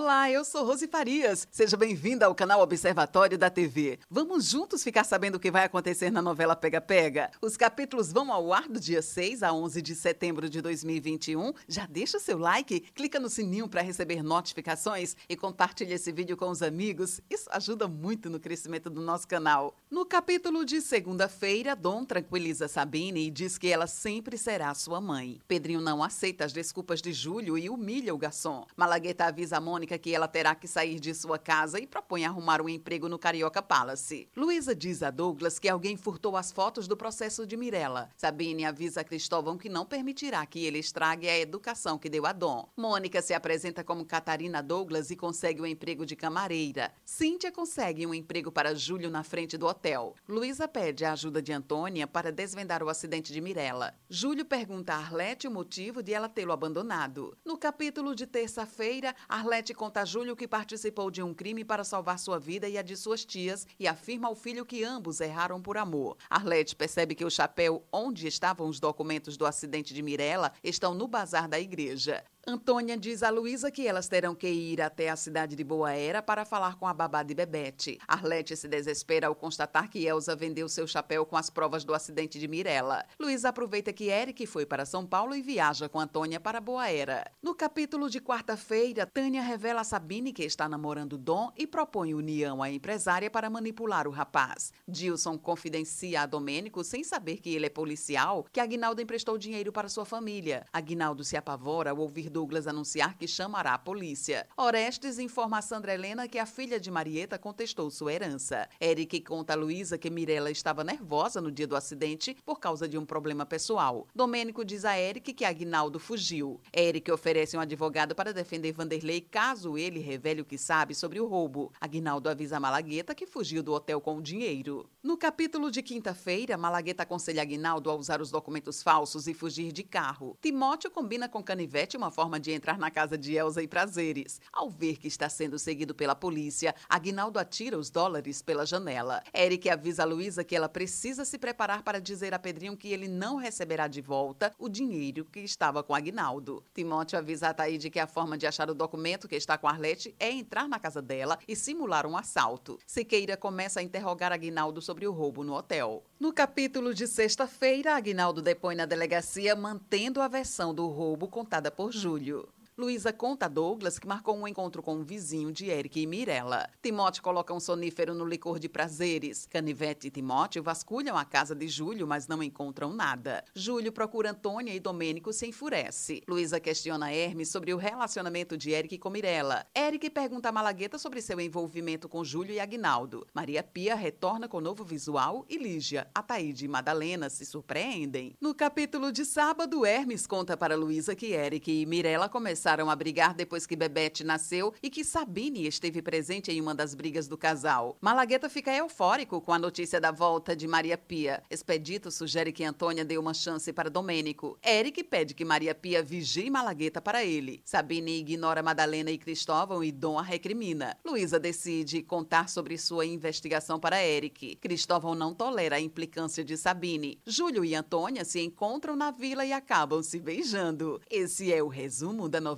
Olá, eu sou Rose Farias. Seja bem-vinda ao canal Observatório da TV. Vamos juntos ficar sabendo o que vai acontecer na novela Pega Pega. Os capítulos vão ao ar do dia 6 a 11 de setembro de 2021. Já deixa seu like, clica no sininho para receber notificações e compartilhe esse vídeo com os amigos. Isso ajuda muito no crescimento do nosso canal. No capítulo de segunda-feira, Dom tranquiliza Sabine e diz que ela sempre será sua mãe. Pedrinho não aceita as desculpas de Júlio e humilha o garçom. Malagueta avisa a Mônica que ela terá que sair de sua casa e propõe arrumar um emprego no Carioca Palace. Luísa diz a Douglas que alguém furtou as fotos do processo de Mirella. Sabine avisa a Cristóvão que não permitirá que ele estrague a educação que deu a Dom. Mônica se apresenta como Catarina Douglas e consegue o um emprego de camareira. Cíntia consegue um emprego para Júlio na frente do hotel. Luísa pede a ajuda de Antônia para desvendar o acidente de Mirella. Júlio pergunta a Arlete o motivo de ela tê-lo abandonado. No capítulo de terça-feira, Arlete conta a Júlio que participou de um crime para salvar sua vida e a de suas tias e afirma ao filho que ambos erraram por amor. Arlete percebe que o chapéu onde estavam os documentos do acidente de Mirella estão no bazar da igreja. Antônia diz a Luísa que elas terão que ir até a cidade de Boa Era para falar com a babá de Bebete. Arlete se desespera ao constatar que Elsa vendeu seu chapéu com as provas do acidente de Mirella. Luísa aproveita que Eric foi para São Paulo e viaja com Antônia para Boa Era. No capítulo de quarta-feira, Tânia revela a Sabine que está namorando Dom e propõe união à empresária para manipular o rapaz. Dilson confidencia a Domênico, sem saber que ele é policial, que Aguinaldo emprestou dinheiro para sua família. Aguinaldo se apavora ao ouvir Douglas anunciar que chamará a polícia. Orestes informa a Sandra Helena que a filha de Marieta contestou sua herança. Eric conta a Luísa que Mirella estava nervosa no dia do acidente por causa de um problema pessoal. Domênico diz a Eric que Agnaldo fugiu. Eric oferece um advogado para defender Vanderlei caso ele revele o que sabe sobre o roubo. Agnaldo avisa a Malagueta que fugiu do hotel com o dinheiro. No capítulo de quinta-feira, Malagueta aconselha Agnaldo a usar os documentos falsos e fugir de carro. Timóteo combina com Canivete uma forma forma de entrar na casa de Elsa e Prazeres. Ao ver que está sendo seguido pela polícia, Agnaldo atira os dólares pela janela. Eric avisa a Luísa que ela precisa se preparar para dizer a Pedrinho que ele não receberá de volta o dinheiro que estava com Agnaldo. Timóteo avisa a Taíde que a forma de achar o documento que está com Arlete é entrar na casa dela e simular um assalto. Siqueira começa a interrogar Agnaldo sobre o roubo no hotel. No capítulo de sexta-feira, Agnaldo depõe na delegacia mantendo a versão do roubo contada por Júlio. orgoglio Luísa conta Douglas que marcou um encontro com um vizinho de Eric e Mirella. Timóteo coloca um sonífero no licor de prazeres. Canivete e Timóteo vasculham a casa de Júlio, mas não encontram nada. Júlio procura Antônia e Domênico se enfurece. Luísa questiona Hermes sobre o relacionamento de Eric com Mirella. Eric pergunta a Malagueta sobre seu envolvimento com Júlio e Agnaldo. Maria Pia retorna com novo visual e Lígia, Ataíde e Madalena se surpreendem. No capítulo de sábado, Hermes conta para Luísa que Eric e Mirella começaram começaram a brigar depois que Bebete nasceu e que Sabine esteve presente em uma das brigas do casal. Malagueta fica eufórico com a notícia da volta de Maria Pia. Expedito sugere que Antônia dê uma chance para Domênico. Eric pede que Maria Pia vigie Malagueta para ele. Sabine ignora Madalena e Cristóvão e Dom a recrimina. Luísa decide contar sobre sua investigação para Eric. Cristóvão não tolera a implicância de Sabine. Júlio e Antônia se encontram na vila e acabam se beijando. Esse é o resumo da novela